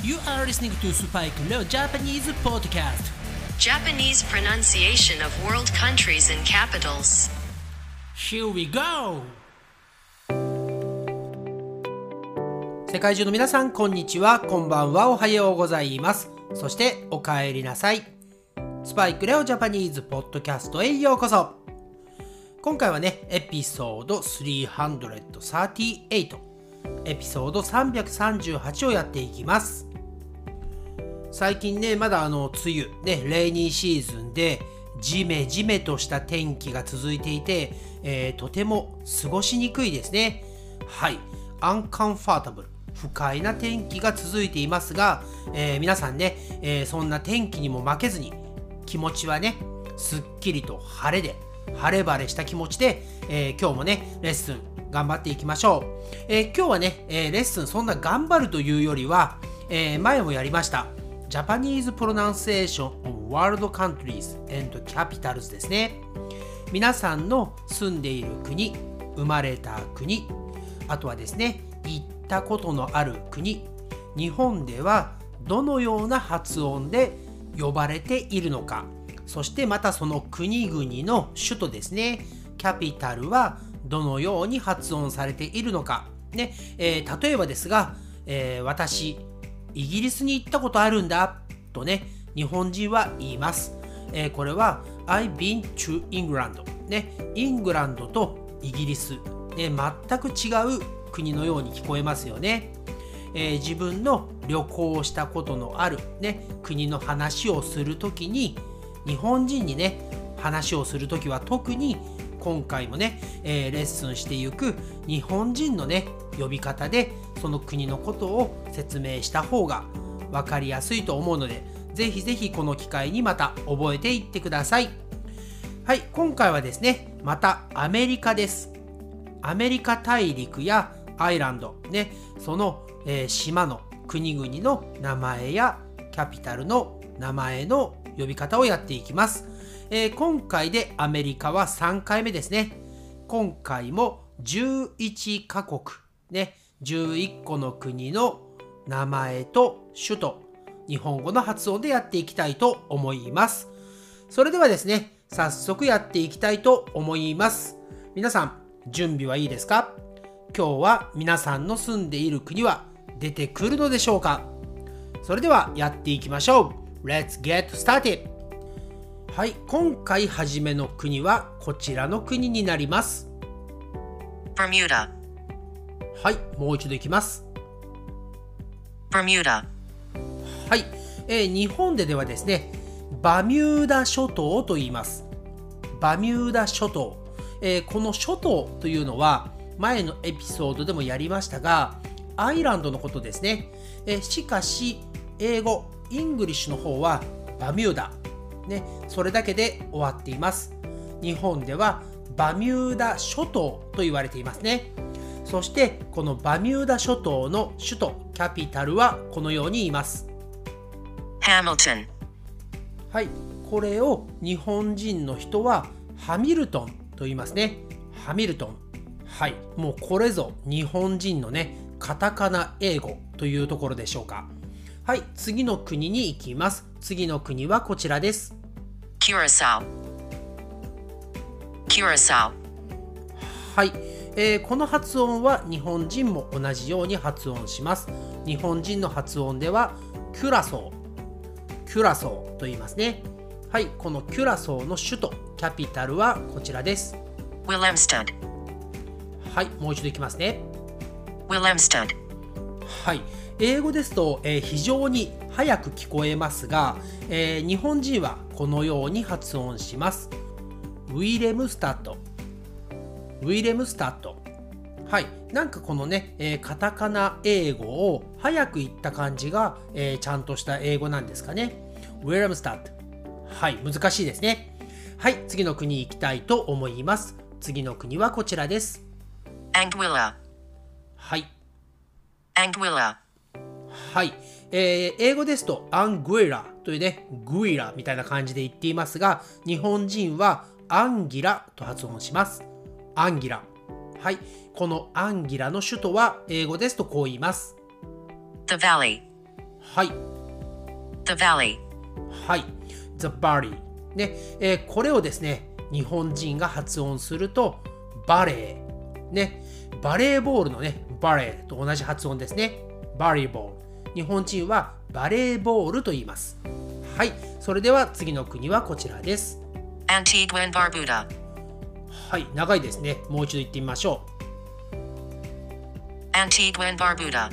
You are listening to Spike Leo Japanese Podcast. Japanese pronunciation of world countries and capitals. Here we go! 世界中の皆さん、こんにちは、こんばんは、おはようございます。そして、お帰りなさい。スパイクレオジャパニーズポッドキャストへようこそ。今回はね、エピソード338、エピソード338をやっていきます。最近ね、まだあの、梅雨、ね、レイニーシーズンで、ジメジメとした天気が続いていて、えーとても過ごしにくいですね。はい。アンカンファータブル。不快な天気が続いていますが、えー皆さんね、えーそんな天気にも負けずに、気持ちはね、すっきりと晴れで、晴れ晴れした気持ちで、えー今日もね、レッスン頑張っていきましょう。えー今日はね、えーレッスンそんな頑張るというよりは、えー前もやりました。Japanese Pronunciation of World Countries and Capitals ですね。皆さんの住んでいる国、生まれた国、あとはですね、行ったことのある国、日本ではどのような発音で呼ばれているのか、そしてまたその国々の首都ですね、キャピタルはどのように発音されているのか、ねえー例えばですが、えー私、イギリスに行ったことあるんだとね、日本人は言います。えーこれは I've been to England ね、イングランドとイギリス、ね、全く違う国のように聞こえますよね。えー自分の旅行をしたことのある、ね、国の話をするときに日本人にね話をするときは特に今回もね、えーレッスンしていく日本人のね呼び方でその国のことを説明した方が分かりやすいと思うのでぜひぜひこの機会にまた覚えていってくださいはい今回はですねまたアメリカですアメリカ大陸やアイランド、ね、その、えー島の国々の名前やキャピタルの名前の呼び方をやっていきます。えー今回でアメリカは3回目ですね。今回も11カ国、ね、11個の国の名前と首都、日本語の発音でやっていきたいと思います。それではですね、早速やっていきたいと思います。皆さん、準備はいいですか？今日は皆さんの住んでいる国は出てくるのでしょうか？それではやっていきましょう。Let's get started! はい、今回初めの国はこちらの国になります。Bermuda. はい、もう一度いきます。Bermuda. はい、えー日本でではですね、バミューダ諸島と言います。バミューダ諸島。えーこの諸島というのは前のエピソードでもやりましたが、 island のことですね。えーしかし、英語、 English の方は Bermuda。ね、それだけで終わっています。日本ではバミューダ諸島と言われていますね。そしてこのバミューダ諸島の首都 capital はこのように言います。Hamilton. はい、これを日本人の人はハミルトンと言いますね。ハミルトン。はい、もうこれぞ日本人のね、カタカナ英語というところでしょうか。はい、次の国に行きます。次の国はこちらです。Curacao. Curacao. はい、えーこの発音は日本人も同じように発音します。日本人の発音ではキュラソー、キュラソーと言いますね。はい、このキュラソーの首都、 capital はこちらです。Willemstad. はい、もう一度いきますね。Willemstad. はい、英語ですと、えー非常に早く聞こえますが、えー日本人はこのように発音します。ウィレムスタッド。ウィレムスタッド。はい、なんかこのね、えーカタカナ英語を早く言った感じが、えーちゃんとした英語なんですかね。ウィレムスタッド。はい、難しいですね。はい、次の国行きたいと思います。次の国はこちらです。Anguilla. はい。Anguilla. はい、えー英語ですとアングイラというね、グイラみたいな感じで言っていますが、日本人はアンギラと発音します。アンギラ。はい、このアンギラの首都は英語ですとこう言います。The Valley. はい。The valley. はい。The Valley ね、えーこれをですね日本人が発音するとバレー。ね。バレーボールのねバレーと同じ発音ですね。バレーボール。日本人はバレーボールと言います。はい。それでは次の国はこちらです。Antigua and Barbuda. はい長いですね。もう一度言ってみましょ Antigua and Barbuda. う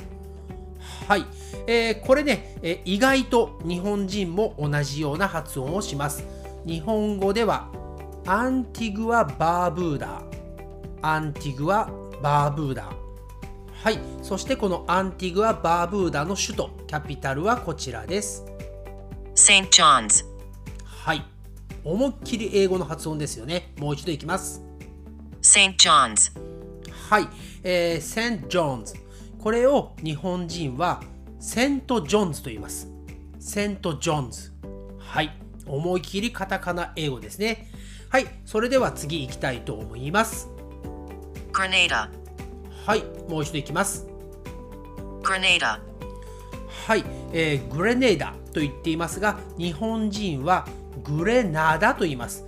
はい、えーこれね、えー意外と日本人も同じような発音をします。日本語ではアンティグア・バーブーダアンティグア・バーブーダはい。そしてこのアンティグア・バーブーダの首都キャピタルはこちらです。St. John's. はい思いっきり英語の発音ですよねもう一度いきます St. John's. はい、えー、セント・ジョーンズ。これを日本人はセント・ジョーンズと言います。セント・ジョーンズ。はい、思い切りカタカナ英語ですね。はい、それでは次行きたいと思います。Grenada. はい、もう一度行きます。Grenada. はい、えーグレネーダと言っていますが、日本人はグレナダと言います。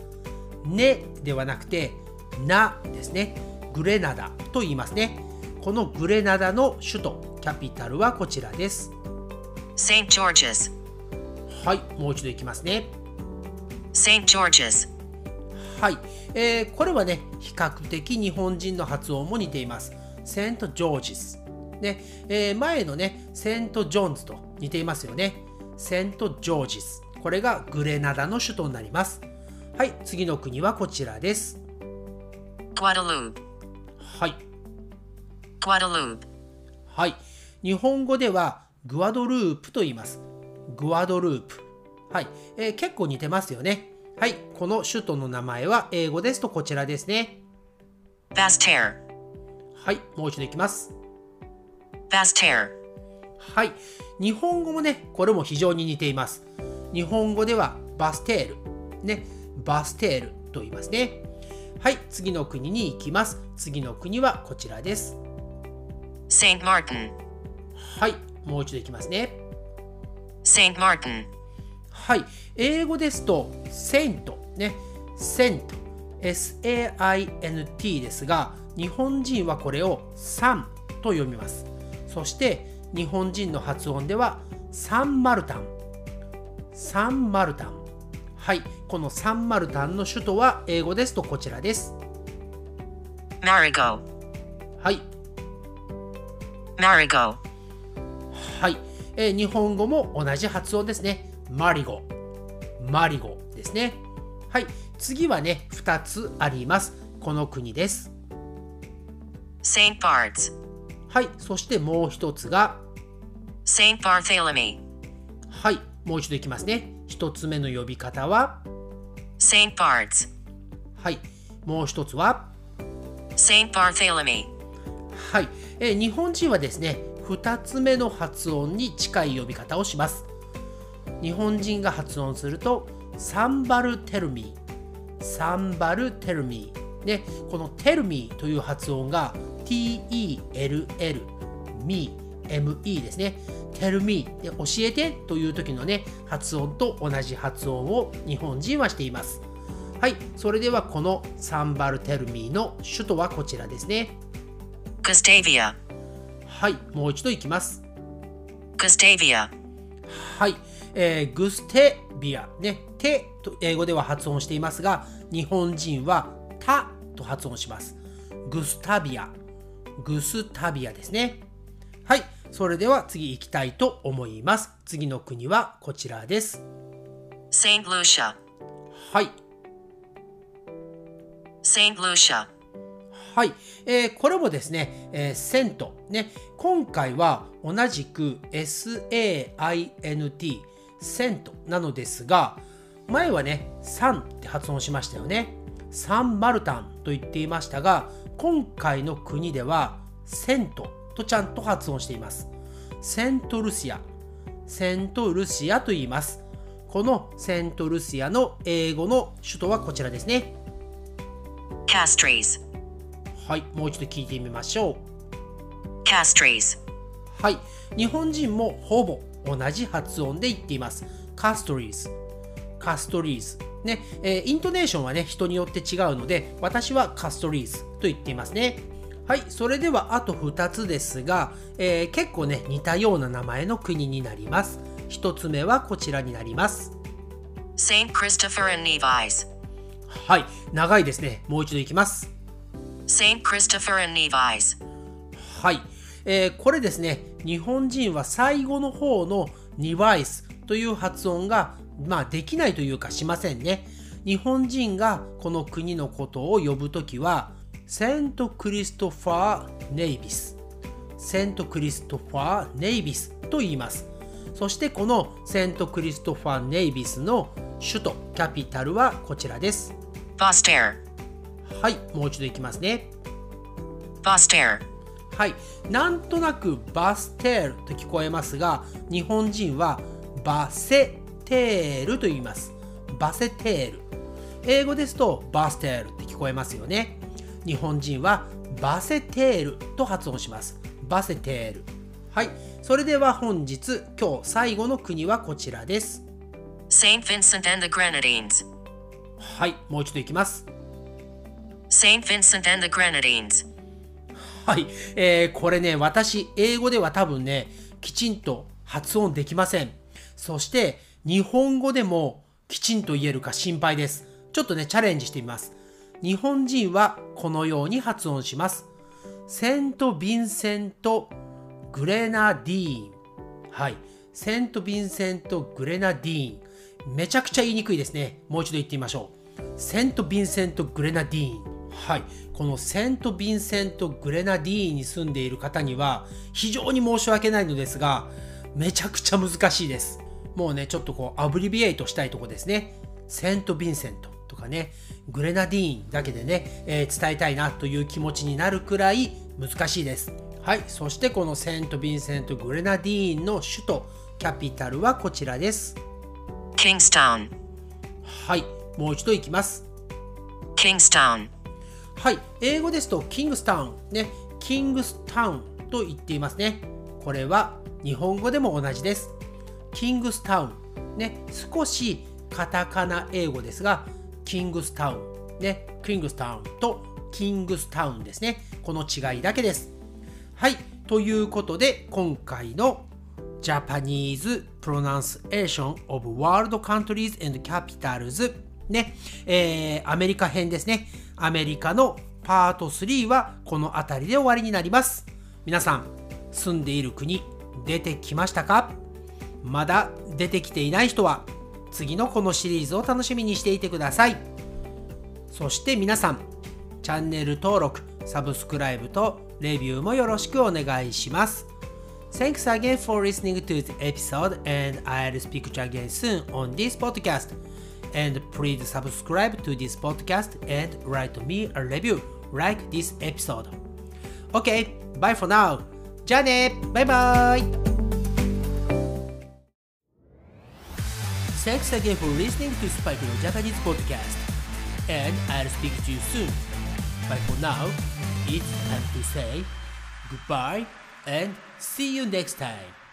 ねではなくて、なですね。グレナダと言いますね。このグレナダの首都、キャピタルはこちらです。St. George's. はい、もう一度いきますね。St. George's. はい、えーこれはね、比較的日本人の発音も似ています。セント・ジョージス。ね、えー前のね、セント・ジョーンズと似ていますよね。セント・ジョージス。これがグレナダの首都になります。はい、次の国はこちらです。はい.はい。日本語ではグアドループと言います。グアドループ。はい、えー結構似てますよね。はい、この首都の名前は英語ですとこちらですね。Basse-Terre. はい、もう一度いきます。Basse-Terre. はい。日本語もね、これも非常に似ています。日本語ではバステール。ね、バステールと言いますね。はい、次の国に行きます。次の国はこちらです。St. Martin. はい、もう一度いきますね。St. Martin. はい、英語ですと、セイント、ね、セント、S-A-I-N-T ですが、日本人はこれをサンと読みます。そして、日本人の発音では、サンマルタン、サンマルタン。はい、このサンマルタンの首都は英語ですとこちらです。Marigot. はい、Marigot. はい、えー日本語も同じ発音ですね。マリゴ。マリゴですね。はい、次はね、2つあります。この国です。St. Barts. はい、そしてもう一つが、St. Barthélemy. はい、もう一度いきますね。一つ目の呼び方は、St. Barts. はい、もう一つは、St. Barthélemy. はい、えー日本人はですね、二つ目の発音に近い呼び方をします。日本人が発音すると、サンバルテルミー、サンバルテルミー。ね、このテルミーという発音が T-E-L-L、me、me ですね。Tell me で教えてという時のね、発音と同じ発音を日本人はしています。はい、それではこのサンバルテルミーの首都はこちらですね。Gustavia. はい、もう一度いきます。Gustavia. はい、えーグステビア、ね、テと英語では発音していますが、日本人はタと発音します。グスタビア、グスタビアですね。はい、それでは次行きたいと思います。次の国はこちらです。St. Lucia. はい、St. Lucia. はい、えーこれもですね、えーセント、ね、今回は同じく SAINT、セントなのですが、前はね、サンって発音しましたよね。サンマルタンと言っていましたが、今回の国ではセントとちゃんと発音しています。セントルシア、セントルシアと言います。このセントルシアの英語の首都はこちらですね。Castries. はい、もう一度聞いてみましょう。Castries. はい、日本人もほぼ同じ発音で言っています。カストリーズ。カストリーズ。ね、えー、イントネーションはね、人によって違うので、私はカストリーズと言っていますね。はい、それではあと2つですが、えー、結構ね、似たような名前の国になります。1つ目はこちらになります。Saint Christopher and Nevis はい、長いですね。もう一度いきます。Saint Christopher and Nevis はい、えー、これですね、日本人は最後の方のニバイスという発音が、まあ、できないというかしませんね。日本人がこの国のことを呼ぶときは、セントクリストファー・ネイビス。セントクリストファー・ネイビスと言います。そしてこのセントクリストファー・ネイビスの首都、 capital はこちらです。 Basseterre。はい、もう一度いきますね。 Basseterre。はい、なんとなくバステールと聞こえますが、日本人はバセテールと言います。バセテール。英語ですとバステールって聞こえますよね。日本人はバセテールと発音します。バセテール。はい。それでは本日、今日最後の国はこちらです。Saint Vincent and the Grenadines はい、もう一度いきます。Saint Vincent and the Grenadines はい、えー、これね、私、英語では多分ね、きちんと発音できません。そして、日本語でもきちんと言えるか心配です。ちょっとね、チャレンジしてみます。日本人はこのように発音します。セント・ヴィンセント・グレナディーン。はい。セント・ヴィンセント・グレナディーン。めちゃくちゃ言いにくいですね。もう一度言ってみましょう。セント・ヴィンセント・グレナディーン。はい。このセント・ヴィンセント・グレナディーンに住んでいる方には非常に申し訳ないのですが、めちゃくちゃ難しいです。もうね、ちょっとこう、アブリビエイトしたいとこですね。セント・ヴィンセントかね、グレナディーンだけでね、えー、伝えたいなという気持ちになるくらい難しいです。はい。そしてこのセント・ヴィンセント・グレナディーンの首都、キャピタルはこちらです。Kingstown はい、もう一度いきます。Kingstown はい、英語ですとキングスタウン、ね、キングスタウンと言っていますね。これは日本語でも同じです。キングスタウン、ね、少しカタカナ英語ですが、キングスタウン、ね、キングスタウンとキングスタウンですね。この違いだけです。はい、ということで今回の Japanese Pronunciation of World Countries and Capitals ね、えー、アメリカ編ですね。アメリカのパート3はこの辺りで終わりになります。皆さん、住んでいる国、出てきましたか？まだ出てきていない人は、次のこのシリーズを楽しみにしていてください。そして皆さん、チャンネル登録、サブスクライブとレビューもよろしくお願いします。Thanks again for listening to the episode, and I'll speak to you again soon on this podcast. And please subscribe to this podcast and write me a review like this episode. Okay, bye for now. じゃあねバイバイ Thanks again for listening to Spike no Japanese podcast. And I'll speak to you soon. But for now, it's time to say goodbye and See you next time.